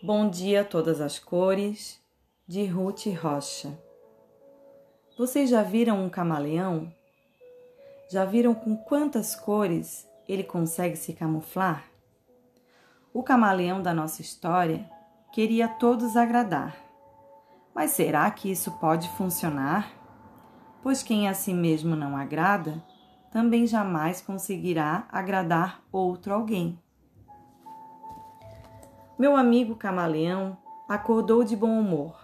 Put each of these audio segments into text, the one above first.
Bom dia todas as cores, de Ruth Rocha. Vocês já viram um camaleão? Já viram com quantas cores ele consegue se camuflar? O camaleão da nossa história queria a todos agradar. Mas será que isso pode funcionar? Pois quem a si mesmo não agrada, também jamais conseguirá agradar outro alguém. Meu amigo camaleão acordou de bom humor.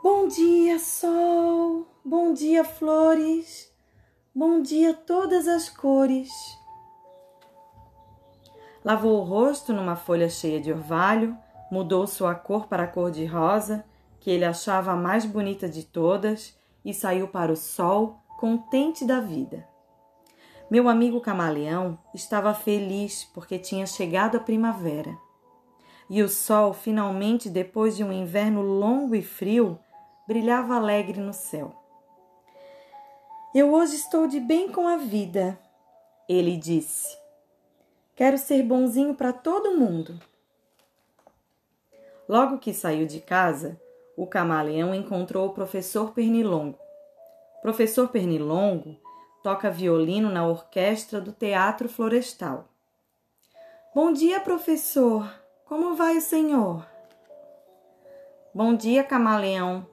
Bom dia, sol! Bom dia, flores! Bom dia, todas as cores! Lavou o rosto numa folha cheia de orvalho, mudou sua cor para a cor de rosa, que ele achava a mais bonita de todas, e saiu para o sol, contente da vida. Meu amigo camaleão estava feliz porque tinha chegado a primavera e o sol, finalmente, depois de um inverno longo e frio, brilhava alegre no céu. Eu hoje estou de bem com a vida, ele disse. Quero ser bonzinho para todo mundo. Logo que saiu de casa, o camaleão encontrou o professor Pernilongo. professor Pernilongo toca violino na orquestra do Teatro Florestal. Bom dia, professor, como vai o senhor? Bom dia, camaleão.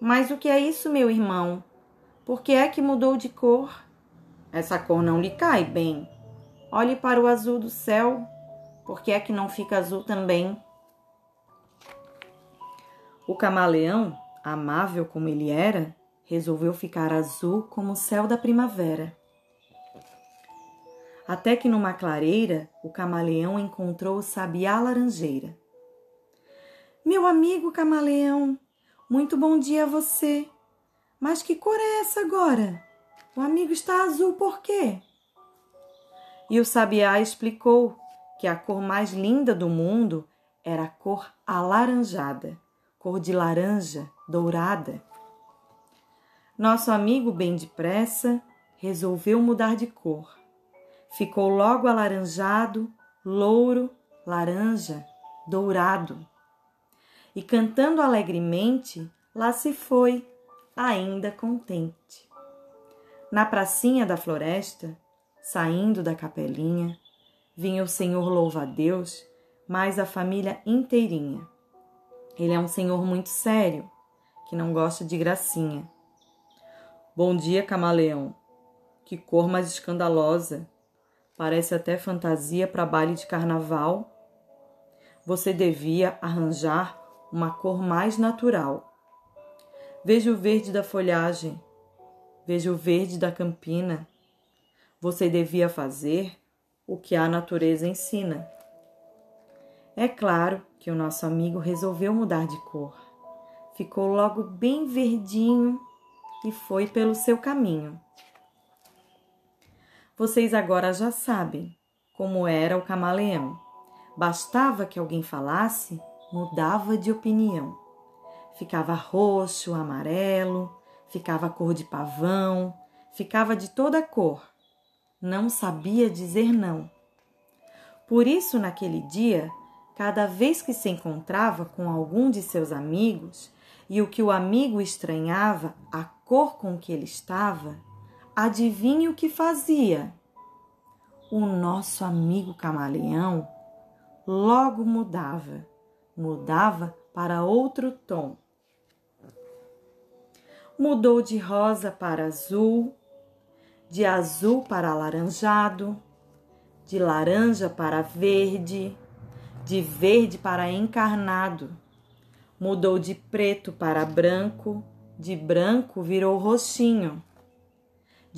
Mas o que é isso, meu irmão? Por que é que mudou de cor? Essa cor não lhe cai bem. Olhe para o azul do céu. Por que é que não fica azul também? O camaleão, amável como ele era, resolveu ficar azul como o céu da primavera. Até que numa clareira o camaleão encontrou o sabiá laranjeira. Meu amigo camaleão, muito bom dia a você. Mas que cor é essa agora? O amigo está azul por quê? E o sabiá explicou que a cor mais linda do mundo era a cor alaranjada, cor de laranja dourada. Nosso amigo, bem depressa, resolveu mudar de cor ficou logo alaranjado, louro, laranja, dourado. E cantando alegremente, lá se foi, ainda contente. Na pracinha da floresta, saindo da capelinha, vinha o Senhor louva-a-Deus, mais a família inteirinha. Ele é um senhor muito sério, que não gosta de gracinha. Bom dia, camaleão. Que cor mais escandalosa! Parece até fantasia para baile de carnaval. Você devia arranjar uma cor mais natural. Veja o verde da folhagem, veja o verde da campina. Você devia fazer o que a natureza ensina. É claro que o nosso amigo resolveu mudar de cor. Ficou logo bem verdinho e foi pelo seu caminho. Vocês agora já sabem como era o camaleão. Bastava que alguém falasse, mudava de opinião. Ficava roxo, amarelo, ficava cor de pavão, ficava de toda cor. Não sabia dizer não. Por isso, naquele dia, cada vez que se encontrava com algum de seus amigos e o que o amigo estranhava a cor com que ele estava, Adivinhe o que fazia? O nosso amigo camaleão logo mudava, mudava para outro tom. Mudou de rosa para azul, de azul para alaranjado, de laranja para verde, de verde para encarnado. Mudou de preto para branco, de branco virou roxinho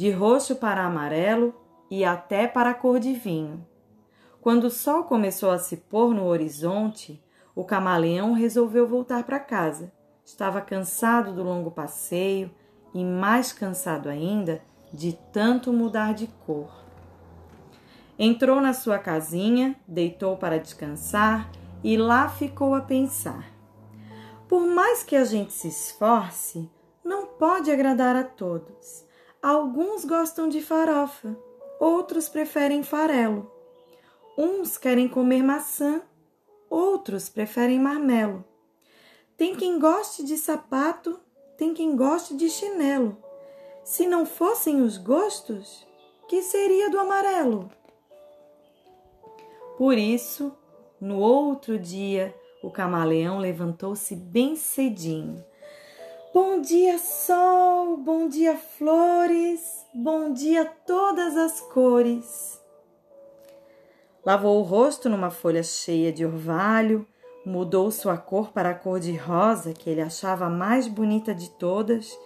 de roxo para amarelo e até para a cor de vinho. Quando o sol começou a se pôr no horizonte, o camaleão resolveu voltar para casa. Estava cansado do longo passeio e mais cansado ainda de tanto mudar de cor. Entrou na sua casinha, deitou para descansar e lá ficou a pensar. Por mais que a gente se esforce, não pode agradar a todos. Alguns gostam de farofa, outros preferem farelo. Uns querem comer maçã, outros preferem marmelo. Tem quem goste de sapato, tem quem goste de chinelo. Se não fossem os gostos, que seria do amarelo? Por isso, no outro dia, o camaleão levantou-se bem cedinho. Bom dia, sol, bom dia, flores, bom dia, todas as cores. Lavou o rosto numa folha cheia de orvalho, mudou sua cor para a cor de rosa, que ele achava a mais bonita de todas,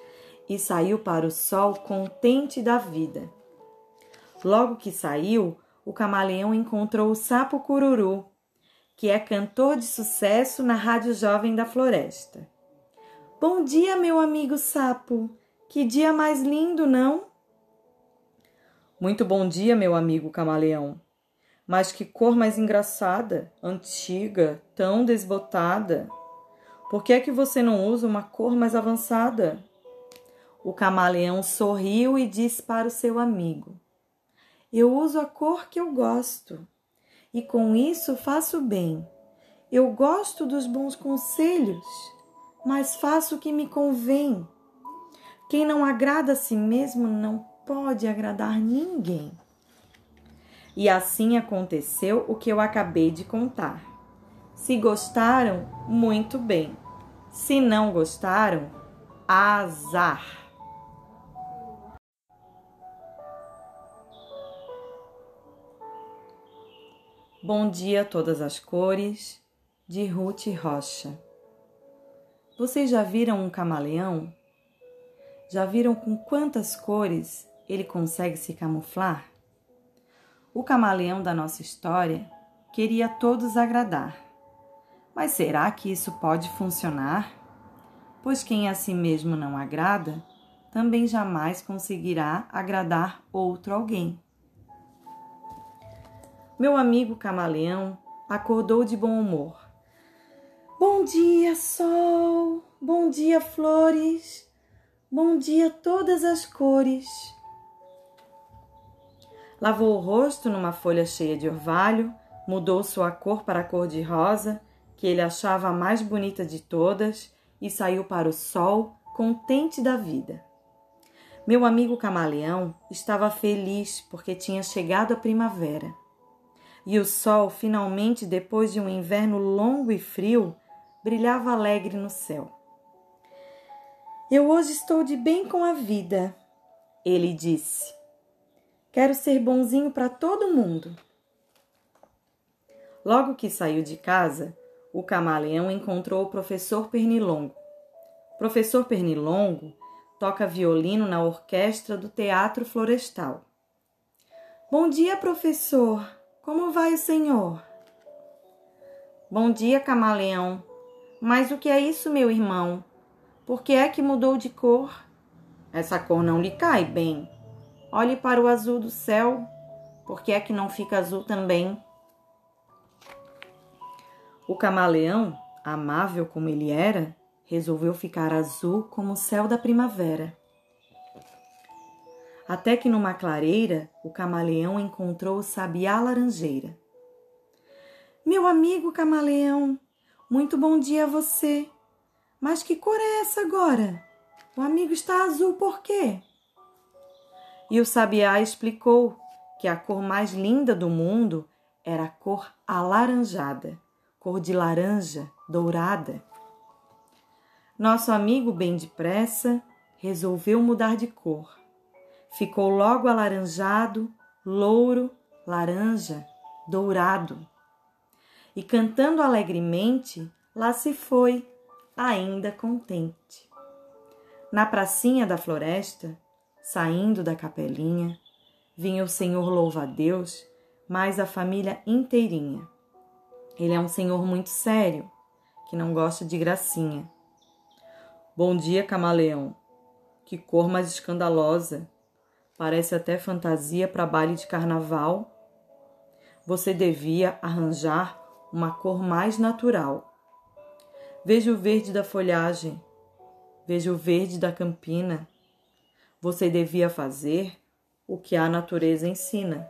e saiu para o sol contente da vida. Logo que saiu, o camaleão encontrou o sapo cururu, que é cantor de sucesso na Rádio Jovem da Floresta. Bom dia, meu amigo sapo. Que dia mais lindo, não? Muito bom dia, meu amigo camaleão. Mas que cor mais engraçada, antiga, tão desbotada. Por que é que você não usa uma cor mais avançada? O camaleão sorriu e disse para o seu amigo: Eu uso a cor que eu gosto e com isso faço bem. Eu gosto dos bons conselhos, mas faço o que me convém. Quem não agrada a si mesmo não pode agradar ninguém. E assim aconteceu o que eu acabei de contar. Se gostaram, muito bem. Se não gostaram, azar. Bom dia a todas as cores, de Ruth Rocha. Vocês já viram um camaleão? Já viram com quantas cores ele consegue se camuflar? O camaleão da nossa história queria todos agradar. Mas será que isso pode funcionar? Pois quem a si mesmo não agrada, também jamais conseguirá agradar outro alguém. Meu amigo camaleão acordou de bom humor. Bom dia, sol! Bom dia, flores! Bom dia, todas as cores! Lavou o rosto numa folha cheia de orvalho, mudou sua cor para a cor de rosa, que ele achava a mais bonita de todas, e saiu para o sol, contente da vida. Meu amigo camaleão estava feliz porque tinha chegado a primavera e o sol, finalmente, depois de um inverno longo e frio, brilhava alegre no céu. Eu hoje estou de bem com a vida, ele disse. Quero ser bonzinho para todo mundo. Logo que saiu de casa, o camaleão encontrou o professor Pernilongo. Professor Pernilongo toca violino na orquestra do Teatro Florestal. Bom dia, professor, como vai o senhor? Bom dia, camaleão. Mas o que é isso, meu irmão? Por que é que mudou de cor? Essa cor não lhe cai bem. Olhe para o azul do céu. Por que é que não fica azul também? O camaleão, amável como ele era, resolveu ficar azul como o céu da primavera. Até que numa clareira o camaleão encontrou o sabiá laranjeira. Meu amigo camaleão, muito bom dia a você. Mas que cor é essa agora? O amigo está azul por quê? E o sabiá explicou que a cor mais linda do mundo era a cor alaranjada, cor de laranja dourada. Nosso amigo, bem depressa, resolveu mudar de cor ficou logo alaranjado, louro, laranja, dourado. E cantando alegremente, lá se foi, ainda contente. Na pracinha da floresta, saindo da capelinha, vinha o Senhor louva-a-Deus, mais a família inteirinha. Ele é um senhor muito sério, que não gosta de gracinha. Bom dia, camaleão. Que cor mais escandalosa! Parece até fantasia para baile de carnaval. Você devia arranjar uma cor mais natural. Veja o verde da folhagem, veja o verde da campina. Você devia fazer o que a natureza ensina.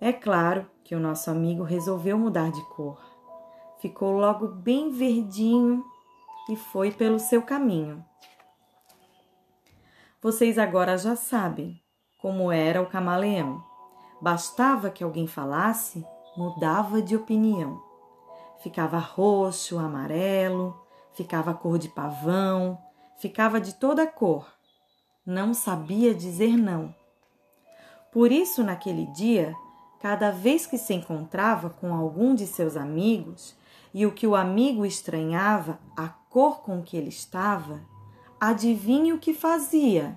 É claro que o nosso amigo resolveu mudar de cor. ficou logo bem verdinho e foi pelo seu caminho. Vocês agora já sabem como era o camaleão. Bastava que alguém falasse, mudava de opinião. Ficava roxo, amarelo, ficava cor de pavão, ficava de toda cor. Não sabia dizer não. Por isso, naquele dia, cada vez que se encontrava com algum de seus amigos e o que o amigo estranhava a cor com que ele estava, adivinhe o que fazia?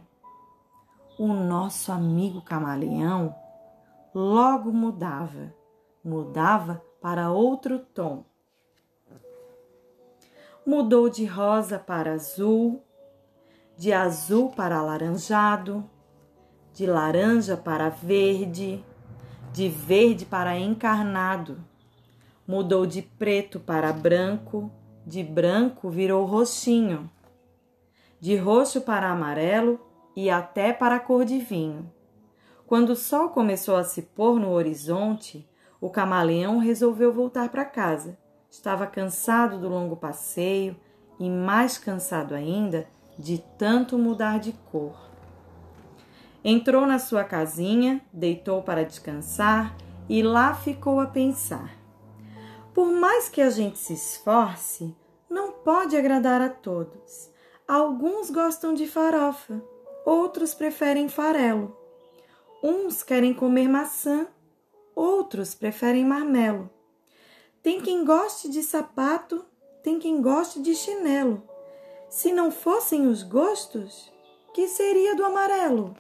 O nosso amigo camaleão logo mudava, mudava para outro tom. Mudou de rosa para azul, de azul para alaranjado, de laranja para verde, de verde para encarnado. Mudou de preto para branco, de branco virou roxinho, de roxo para amarelo e até para cor de vinho. Quando o sol começou a se pôr no horizonte, o camaleão resolveu voltar para casa. Estava cansado do longo passeio e mais cansado ainda de tanto mudar de cor. Entrou na sua casinha, deitou para descansar e lá ficou a pensar. Por mais que a gente se esforce, não pode agradar a todos. Alguns gostam de farofa, outros preferem farelo. Uns querem comer maçã, outros preferem marmelo. Tem quem goste de sapato, tem quem goste de chinelo. Se não fossem os gostos, que seria do amarelo?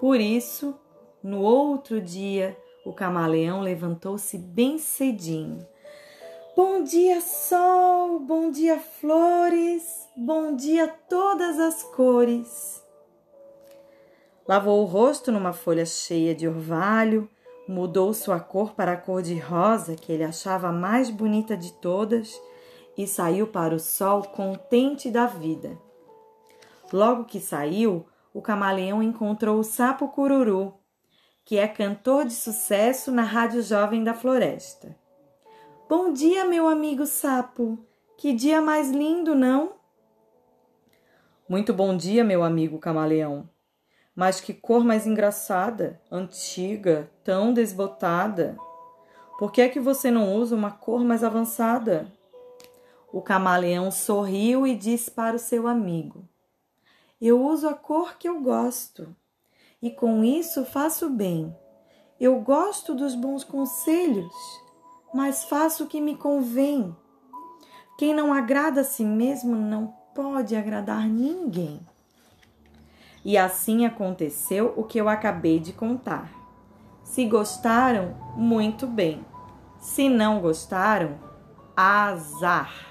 Por isso, no outro dia, o camaleão levantou-se bem cedinho. Bom dia, sol, bom dia, flores, bom dia, todas as cores. Lavou o rosto numa folha cheia de orvalho, mudou sua cor para a cor de rosa, que ele achava a mais bonita de todas, e saiu para o sol contente da vida. Logo que saiu, o camaleão encontrou o sapo cururu, que é cantor de sucesso na Rádio Jovem da Floresta. Bom dia, meu amigo sapo. Que dia mais lindo, não? Muito bom dia, meu amigo camaleão. Mas que cor mais engraçada, antiga, tão desbotada. Por que é que você não usa uma cor mais avançada? O camaleão sorriu e disse para o seu amigo: Eu uso a cor que eu gosto, e com isso faço bem. Eu gosto dos bons conselhos, mas faço o que me convém. Quem não agrada a si mesmo não pode agradar ninguém. E assim aconteceu o que eu acabei de contar. Se gostaram, muito bem. Se não gostaram, azar.